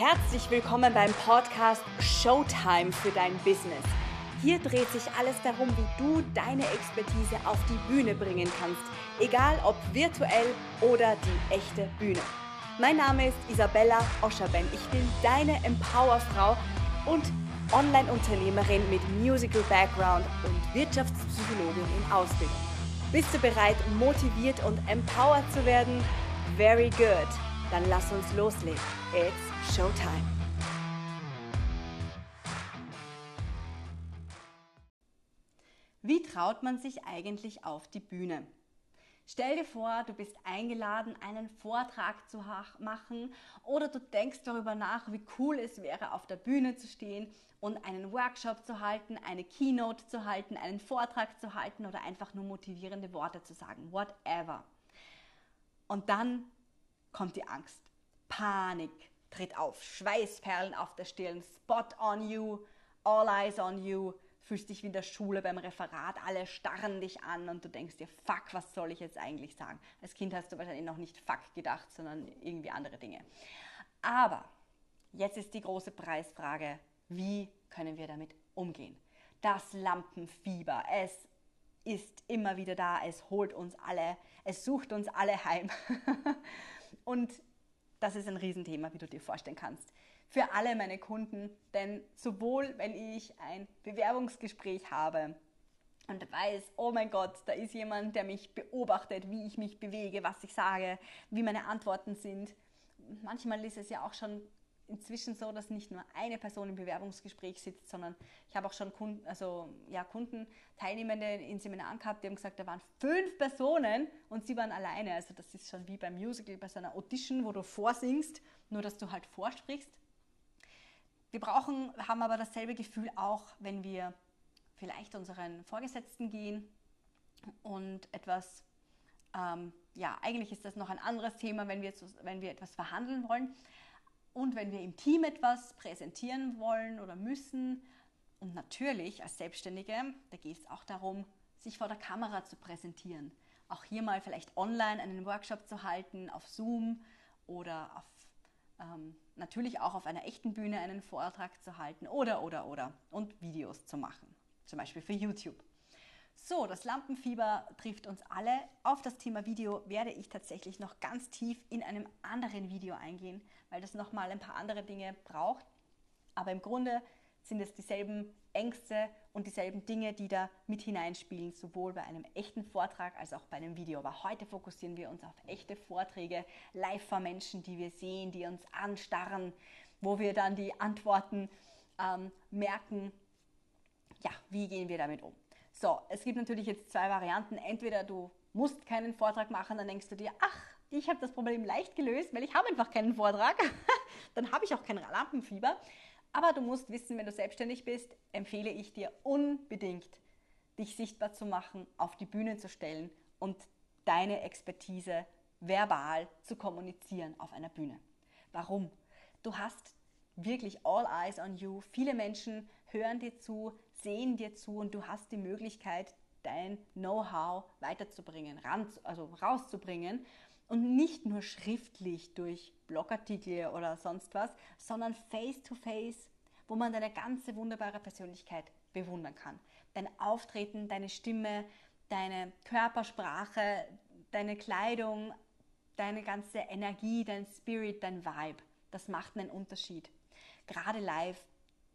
Herzlich willkommen beim Podcast Showtime für dein Business. Hier dreht sich alles darum, wie du deine Expertise auf die Bühne bringen kannst, egal ob virtuell oder die echte Bühne. Mein Name ist Isabella Oscherben. Ich bin deine Empowerfrau und Online-Unternehmerin mit Musical Background und Wirtschaftspsychologin in Ausbildung. Bist du bereit, motiviert und empowered zu werden? Very good. Dann lass uns loslegen. It's Showtime. Wie traut man sich eigentlich auf die Bühne? Stell dir vor, du bist eingeladen, einen Vortrag zu machen oder du denkst darüber nach, wie cool es wäre, auf der Bühne zu stehen und einen Workshop zu halten, eine Keynote zu halten, einen Vortrag zu halten oder einfach nur motivierende Worte zu sagen, whatever. Und dann kommt die Angst. Panik tritt auf, Schweißperlen auf der Stirn, Spot on you, all eyes on you, fühlst dich wie in der Schule beim Referat, alle starren dich an und du denkst dir, fuck, was soll ich jetzt eigentlich sagen? Als Kind hast du wahrscheinlich noch nicht fuck gedacht, sondern irgendwie andere Dinge. Aber jetzt ist die große Preisfrage, wie können wir damit umgehen? Das Lampenfieber, es ist immer wieder da, es holt uns alle, es sucht uns alle heim. Und das ist ein Riesenthema, wie du dir vorstellen kannst. Für alle meine Kunden, denn sowohl wenn ich ein Bewerbungsgespräch habe und weiß, oh mein Gott, da ist jemand, der mich beobachtet, wie ich mich bewege, was ich sage, wie meine Antworten sind. Manchmal ist es ja auch schon inzwischen so, dass nicht nur eine Person im Bewerbungsgespräch sitzt, sondern ich habe auch schon Kunden, also ja, Kunden, Teilnehmende in Seminaren gehabt, die haben gesagt, da waren fünf Personen und sie waren alleine. Also das ist schon wie beim Musical, bei so einer Audition, wo du vorsingst, nur dass du halt vorsprichst. Wir brauchen, haben aber dasselbe Gefühl auch, wenn wir vielleicht unseren Vorgesetzten gehen und etwas, ähm, ja, eigentlich ist das noch ein anderes Thema, wenn wir, wenn wir etwas verhandeln wollen. Und wenn wir im Team etwas präsentieren wollen oder müssen, und natürlich als Selbstständige, da geht es auch darum, sich vor der Kamera zu präsentieren. Auch hier mal vielleicht online einen Workshop zu halten, auf Zoom oder auf, ähm, natürlich auch auf einer echten Bühne einen Vortrag zu halten oder, oder, oder und Videos zu machen, zum Beispiel für YouTube. So, das Lampenfieber trifft uns alle. Auf das Thema Video werde ich tatsächlich noch ganz tief in einem anderen Video eingehen, weil das nochmal ein paar andere Dinge braucht. Aber im Grunde sind es dieselben Ängste und dieselben Dinge, die da mit hineinspielen, sowohl bei einem echten Vortrag als auch bei einem Video. Aber heute fokussieren wir uns auf echte Vorträge, live vor Menschen, die wir sehen, die uns anstarren, wo wir dann die Antworten ähm, merken. Ja, wie gehen wir damit um? So, es gibt natürlich jetzt zwei Varianten. Entweder du musst keinen Vortrag machen, dann denkst du dir, ach, ich habe das Problem leicht gelöst, weil ich habe einfach keinen Vortrag. dann habe ich auch kein Lampenfieber. Aber du musst wissen, wenn du selbstständig bist, empfehle ich dir unbedingt, dich sichtbar zu machen, auf die Bühne zu stellen und deine Expertise verbal zu kommunizieren auf einer Bühne. Warum? Du hast wirklich all eyes on you. Viele Menschen hören dir zu, sehen dir zu und du hast die Möglichkeit, dein Know-how weiterzubringen, ran, also rauszubringen und nicht nur schriftlich durch Blogartikel oder sonst was, sondern face-to-face, -face, wo man deine ganze wunderbare Persönlichkeit bewundern kann. Dein Auftreten, deine Stimme, deine Körpersprache, deine Kleidung, deine ganze Energie, dein Spirit, dein Vibe. Das macht einen Unterschied. Gerade live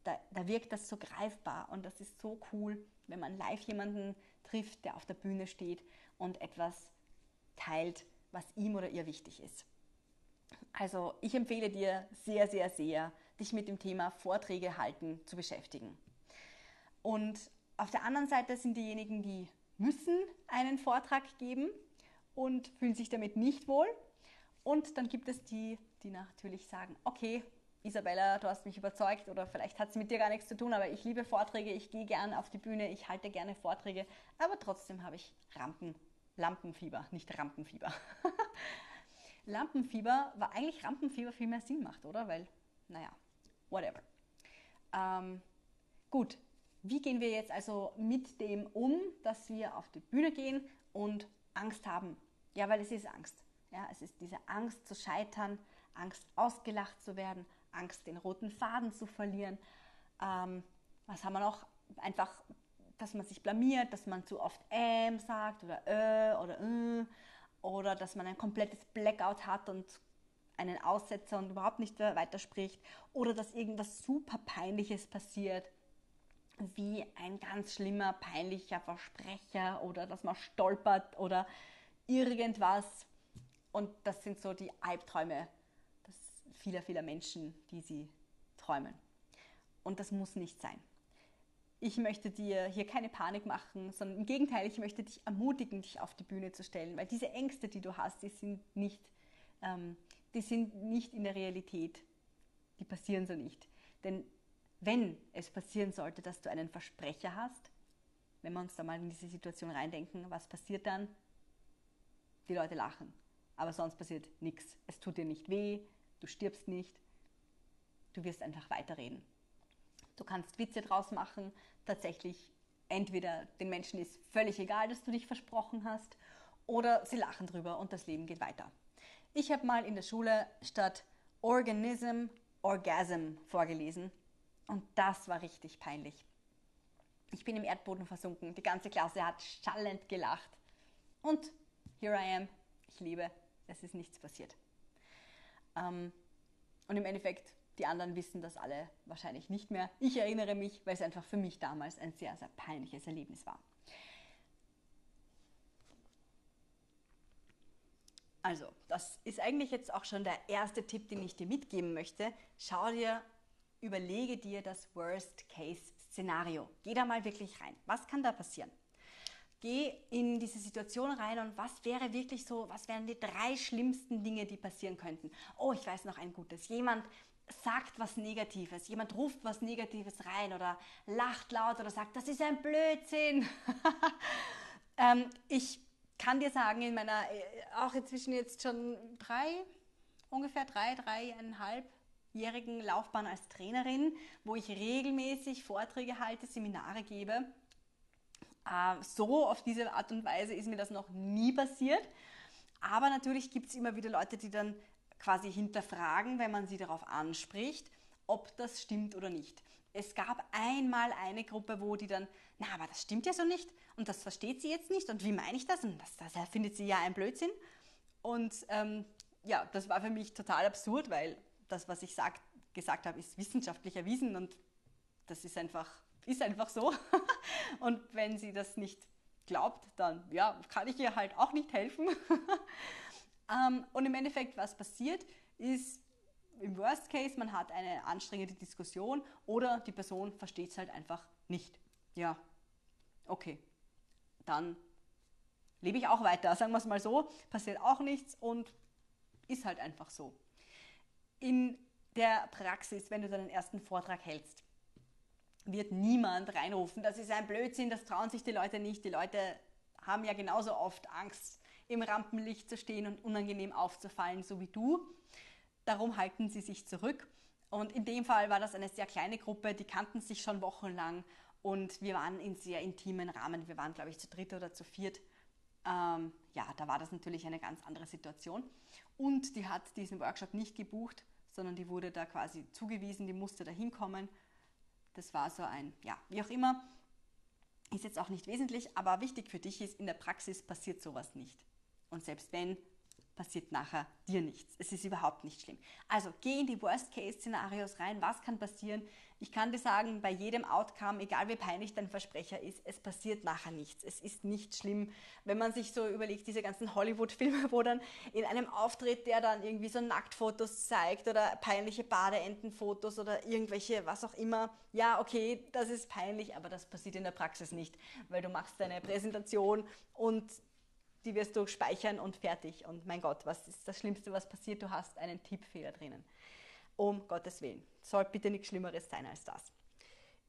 da, da wirkt das so greifbar und das ist so cool, wenn man live jemanden trifft, der auf der Bühne steht und etwas teilt, was ihm oder ihr wichtig ist. Also ich empfehle dir sehr, sehr, sehr, dich mit dem Thema Vorträge halten zu beschäftigen. Und auf der anderen Seite sind diejenigen, die müssen einen Vortrag geben und fühlen sich damit nicht wohl. Und dann gibt es die, die natürlich sagen, okay, Isabella, du hast mich überzeugt oder vielleicht hat es mit dir gar nichts zu tun, aber ich liebe Vorträge, ich gehe gern auf die Bühne, ich halte gerne Vorträge, aber trotzdem habe ich Rampen, Lampenfieber, nicht Rampenfieber. Lampenfieber, war eigentlich Rampenfieber viel mehr Sinn macht, oder? Weil, naja, whatever. Ähm, gut, wie gehen wir jetzt also mit dem um, dass wir auf die Bühne gehen und Angst haben? Ja, weil es ist Angst. Ja, es ist diese Angst zu scheitern, Angst ausgelacht zu werden, Angst den roten Faden zu verlieren. Ähm, was haben wir noch? Einfach, dass man sich blamiert, dass man zu oft ähm sagt oder äh oder äh oder dass man ein komplettes Blackout hat und einen Aussetzer und überhaupt nicht weiterspricht oder dass irgendwas super peinliches passiert, wie ein ganz schlimmer, peinlicher Versprecher oder dass man stolpert oder irgendwas. Und das sind so die Albträume vieler, vieler Menschen, die sie träumen. Und das muss nicht sein. Ich möchte dir hier keine Panik machen, sondern im Gegenteil, ich möchte dich ermutigen, dich auf die Bühne zu stellen, weil diese Ängste, die du hast, die sind nicht, ähm, die sind nicht in der Realität. Die passieren so nicht. Denn wenn es passieren sollte, dass du einen Versprecher hast, wenn wir uns da mal in diese Situation reindenken, was passiert dann? Die Leute lachen. Aber sonst passiert nichts. Es tut dir nicht weh, du stirbst nicht, du wirst einfach weiterreden. Du kannst Witze draus machen, tatsächlich entweder den Menschen ist völlig egal, dass du dich versprochen hast, oder sie lachen drüber und das Leben geht weiter. Ich habe mal in der Schule statt Organism Orgasm vorgelesen und das war richtig peinlich. Ich bin im Erdboden versunken, die ganze Klasse hat schallend gelacht und here I am, ich lebe, es ist nichts passiert. Ähm, und im Endeffekt, die anderen wissen das alle wahrscheinlich nicht mehr. Ich erinnere mich, weil es einfach für mich damals ein sehr, sehr peinliches Erlebnis war. Also, das ist eigentlich jetzt auch schon der erste Tipp, den ich dir mitgeben möchte. Schau dir, überlege dir das Worst-Case-Szenario. Geh da mal wirklich rein. Was kann da passieren? Geh in diese Situation rein und was wäre wirklich so, was wären die drei schlimmsten Dinge, die passieren könnten? Oh, ich weiß noch ein gutes. Jemand sagt was Negatives, jemand ruft was Negatives rein oder lacht laut oder sagt, das ist ein Blödsinn. ähm, ich kann dir sagen, in meiner äh, auch inzwischen jetzt schon drei, ungefähr drei, dreieinhalbjährigen Laufbahn als Trainerin, wo ich regelmäßig Vorträge halte, Seminare gebe, so auf diese Art und Weise ist mir das noch nie passiert. Aber natürlich gibt es immer wieder Leute, die dann quasi hinterfragen, wenn man sie darauf anspricht, ob das stimmt oder nicht. Es gab einmal eine Gruppe, wo die dann, na, aber das stimmt ja so nicht und das versteht sie jetzt nicht und wie meine ich das und das, das findet sie ja ein Blödsinn. Und ähm, ja, das war für mich total absurd, weil das, was ich sag, gesagt habe, ist wissenschaftlich erwiesen und das ist einfach ist einfach so. Und wenn sie das nicht glaubt, dann ja, kann ich ihr halt auch nicht helfen. Ähm, und im Endeffekt, was passiert, ist im Worst Case, man hat eine anstrengende Diskussion oder die Person versteht es halt einfach nicht. Ja, okay. Dann lebe ich auch weiter, sagen wir es mal so, passiert auch nichts und ist halt einfach so. In der Praxis, wenn du deinen ersten Vortrag hältst, wird niemand reinrufen. Das ist ein Blödsinn, das trauen sich die Leute nicht. Die Leute haben ja genauso oft Angst, im Rampenlicht zu stehen und unangenehm aufzufallen, so wie du. Darum halten sie sich zurück. Und in dem Fall war das eine sehr kleine Gruppe, die kannten sich schon wochenlang und wir waren in sehr intimen Rahmen. Wir waren, glaube ich, zu dritt oder zu viert. Ähm, ja, da war das natürlich eine ganz andere Situation. Und die hat diesen Workshop nicht gebucht, sondern die wurde da quasi zugewiesen, die musste da hinkommen das war so ein, ja, wie auch immer. Ist jetzt auch nicht wesentlich, aber wichtig für dich ist, in der Praxis passiert sowas nicht. Und selbst wenn, passiert nachher dir nichts. Es ist überhaupt nicht schlimm. Also geh in die Worst-Case-Szenarios rein. Was kann passieren? Ich kann dir sagen, bei jedem Outcome, egal wie peinlich dein Versprecher ist, es passiert nachher nichts. Es ist nicht schlimm, wenn man sich so überlegt, diese ganzen Hollywood-Filme, wo dann in einem Auftritt, der dann irgendwie so Nacktfotos zeigt oder peinliche Badeentenfotos oder irgendwelche, was auch immer. Ja, okay, das ist peinlich, aber das passiert in der Praxis nicht, weil du machst deine Präsentation und die wirst du speichern und fertig. Und mein Gott, was ist das Schlimmste, was passiert? Du hast einen Tippfehler drinnen. Um Gottes Willen. Soll bitte nichts Schlimmeres sein als das.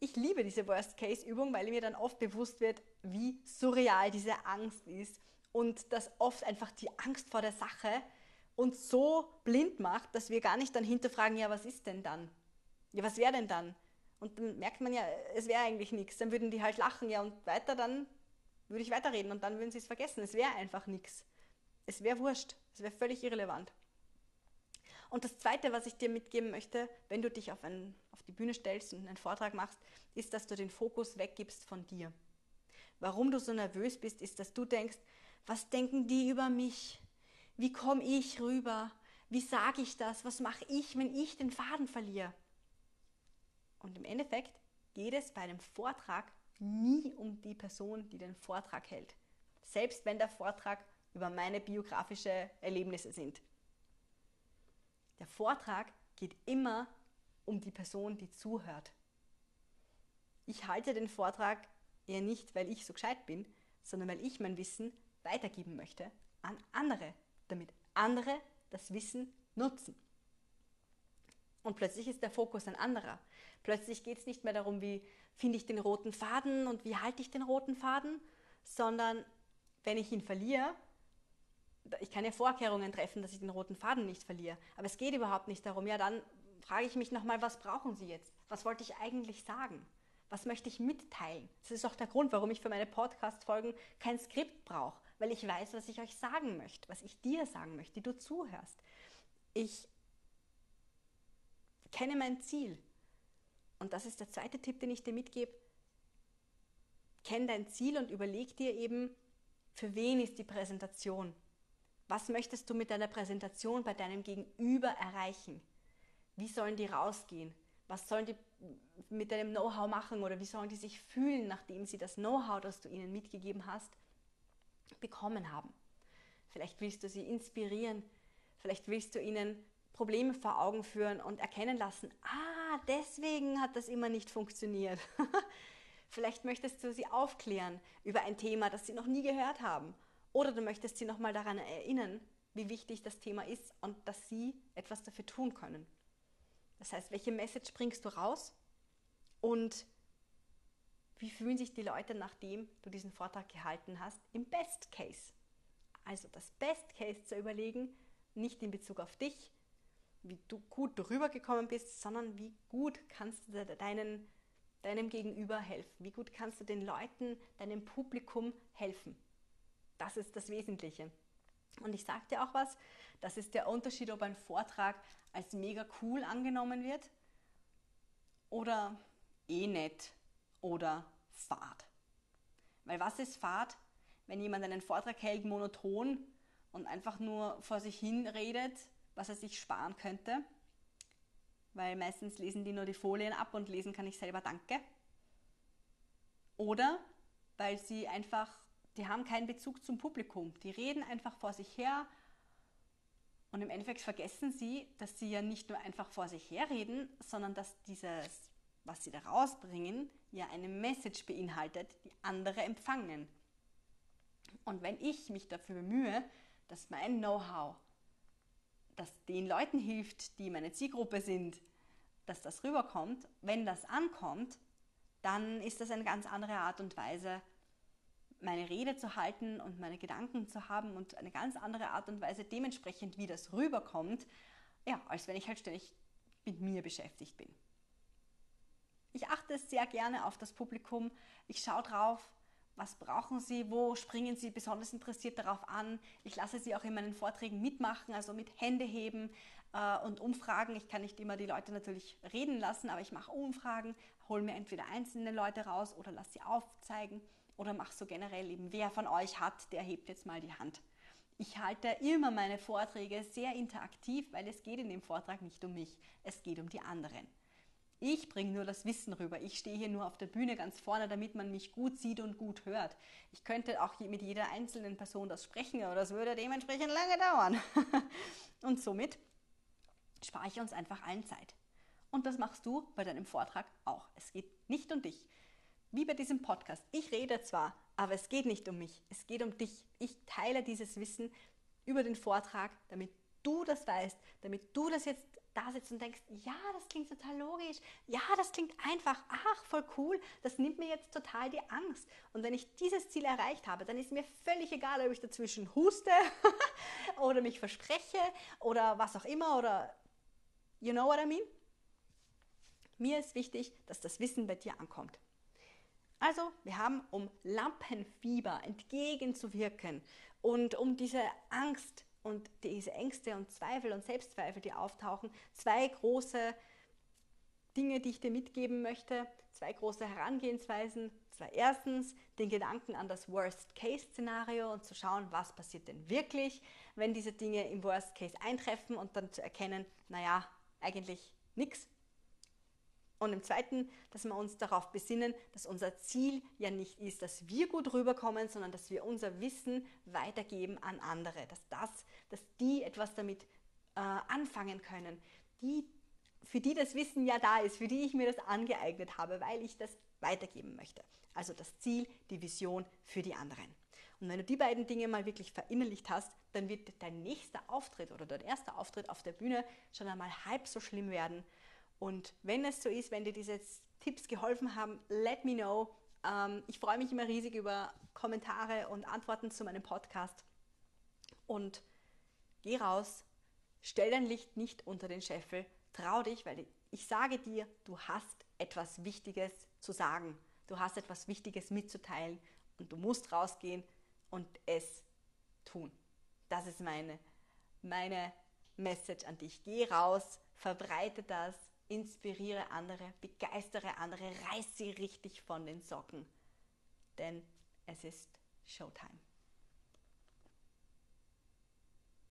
Ich liebe diese Worst-Case-Übung, weil mir dann oft bewusst wird, wie surreal diese Angst ist und dass oft einfach die Angst vor der Sache uns so blind macht, dass wir gar nicht dann hinterfragen, ja, was ist denn dann? Ja, was wäre denn dann? Und dann merkt man ja, es wäre eigentlich nichts. Dann würden die halt lachen, ja, und weiter dann würde ich weiterreden und dann würden sie es vergessen. Es wäre einfach nichts. Es wäre wurscht. Es wäre völlig irrelevant. Und das Zweite, was ich dir mitgeben möchte, wenn du dich auf, ein, auf die Bühne stellst und einen Vortrag machst, ist, dass du den Fokus weggibst von dir. Warum du so nervös bist, ist, dass du denkst, was denken die über mich? Wie komme ich rüber? Wie sage ich das? Was mache ich, wenn ich den Faden verliere? Und im Endeffekt geht es bei einem Vortrag nie um die Person, die den Vortrag hält. Selbst wenn der Vortrag über meine biografische Erlebnisse sind. Der Vortrag geht immer um die Person, die zuhört. Ich halte den Vortrag eher nicht, weil ich so gescheit bin, sondern weil ich mein Wissen weitergeben möchte an andere, damit andere das Wissen nutzen. Und plötzlich ist der Fokus ein anderer. Plötzlich geht es nicht mehr darum, wie finde ich den roten Faden und wie halte ich den roten Faden, sondern wenn ich ihn verliere, ich kann ja Vorkehrungen treffen, dass ich den roten Faden nicht verliere. Aber es geht überhaupt nicht darum. Ja, dann frage ich mich nochmal, was brauchen Sie jetzt? Was wollte ich eigentlich sagen? Was möchte ich mitteilen? Das ist auch der Grund, warum ich für meine Podcast-Folgen kein Skript brauche, weil ich weiß, was ich euch sagen möchte, was ich dir sagen möchte, die du zuhörst. Ich kenne mein Ziel. Und das ist der zweite Tipp, den ich dir mitgebe. Kenn dein Ziel und überleg dir eben, für wen ist die Präsentation? Was möchtest du mit deiner Präsentation bei deinem Gegenüber erreichen? Wie sollen die rausgehen? Was sollen die mit deinem Know-how machen oder wie sollen die sich fühlen, nachdem sie das Know-how, das du ihnen mitgegeben hast, bekommen haben? Vielleicht willst du sie inspirieren, vielleicht willst du ihnen Probleme vor Augen führen und erkennen lassen, ah, deswegen hat das immer nicht funktioniert. vielleicht möchtest du sie aufklären über ein Thema, das sie noch nie gehört haben oder du möchtest sie nochmal daran erinnern, wie wichtig das Thema ist und dass sie etwas dafür tun können. Das heißt, welche Message bringst du raus und wie fühlen sich die Leute, nachdem du diesen Vortrag gehalten hast, im Best Case? Also das Best Case zu überlegen, nicht in Bezug auf dich, wie du gut rübergekommen bist, sondern wie gut kannst du deinen, deinem Gegenüber helfen? Wie gut kannst du den Leuten, deinem Publikum helfen? Das ist das Wesentliche. Und ich sage dir auch was, das ist der Unterschied, ob ein Vortrag als mega cool angenommen wird oder eh nett oder fad. Weil was ist fad, wenn jemand einen Vortrag hält, monoton und einfach nur vor sich hin redet, was er sich sparen könnte? Weil meistens lesen die nur die Folien ab und lesen kann ich selber Danke. Oder weil sie einfach die haben keinen Bezug zum Publikum. Die reden einfach vor sich her und im Endeffekt vergessen sie, dass sie ja nicht nur einfach vor sich her reden, sondern dass dieses, was sie da rausbringen, ja eine Message beinhaltet, die andere empfangen. Und wenn ich mich dafür bemühe, dass mein Know-how, das den Leuten hilft, die meine Zielgruppe sind, dass das rüberkommt, wenn das ankommt, dann ist das eine ganz andere Art und Weise, meine Rede zu halten und meine Gedanken zu haben und eine ganz andere Art und Weise dementsprechend, wie das rüberkommt, ja, als wenn ich halt ständig mit mir beschäftigt bin. Ich achte sehr gerne auf das Publikum. Ich schaue drauf, was brauchen sie, wo springen sie besonders interessiert darauf an. Ich lasse sie auch in meinen Vorträgen mitmachen, also mit Hände heben äh, und Umfragen. Ich kann nicht immer die Leute natürlich reden lassen, aber ich mache Umfragen, hole mir entweder einzelne Leute raus oder lasse sie aufzeigen oder mach so generell eben, wer von euch hat, der hebt jetzt mal die Hand. Ich halte immer meine Vorträge sehr interaktiv, weil es geht in dem Vortrag nicht um mich, es geht um die anderen. Ich bringe nur das Wissen rüber. Ich stehe hier nur auf der Bühne ganz vorne, damit man mich gut sieht und gut hört. Ich könnte auch mit jeder einzelnen Person das sprechen, aber das würde dementsprechend lange dauern. und somit spare ich uns einfach allen Zeit. Und das machst du bei deinem Vortrag auch. Es geht nicht um dich wie bei diesem Podcast. Ich rede zwar, aber es geht nicht um mich, es geht um dich. Ich teile dieses Wissen über den Vortrag, damit du das weißt, damit du das jetzt da sitzt und denkst, ja, das klingt total logisch, ja, das klingt einfach, ach, voll cool, das nimmt mir jetzt total die Angst. Und wenn ich dieses Ziel erreicht habe, dann ist mir völlig egal, ob ich dazwischen huste oder mich verspreche oder was auch immer oder you know what I mean? Mir ist wichtig, dass das Wissen bei dir ankommt. Also, wir haben, um Lampenfieber entgegenzuwirken und um diese Angst und diese Ängste und Zweifel und Selbstzweifel, die auftauchen, zwei große Dinge, die ich dir mitgeben möchte, zwei große Herangehensweisen. Zwar erstens den Gedanken an das Worst-Case-Szenario und zu schauen, was passiert denn wirklich, wenn diese Dinge im Worst-Case eintreffen und dann zu erkennen, naja, eigentlich nichts. Und im zweiten, dass wir uns darauf besinnen, dass unser Ziel ja nicht ist, dass wir gut rüberkommen, sondern dass wir unser Wissen weitergeben an andere, dass das, dass die etwas damit äh, anfangen können, die für die das Wissen ja da ist, für die ich mir das angeeignet habe, weil ich das weitergeben möchte. Also das Ziel, die Vision für die anderen. Und wenn du die beiden Dinge mal wirklich verinnerlicht hast, dann wird dein nächster Auftritt oder dein erster Auftritt auf der Bühne schon einmal halb so schlimm werden. Und wenn es so ist, wenn dir diese Tipps geholfen haben, let me know. Ähm, ich freue mich immer riesig über Kommentare und Antworten zu meinem Podcast. Und geh raus, stell dein Licht nicht unter den Scheffel, Trau dich, weil ich sage dir, du hast etwas Wichtiges zu sagen. Du hast etwas Wichtiges mitzuteilen und du musst rausgehen und es tun. Das ist meine, meine Message an dich. Geh raus, verbreite das, inspiriere andere, begeistere andere, reiß sie richtig von den Socken. Denn es ist Showtime.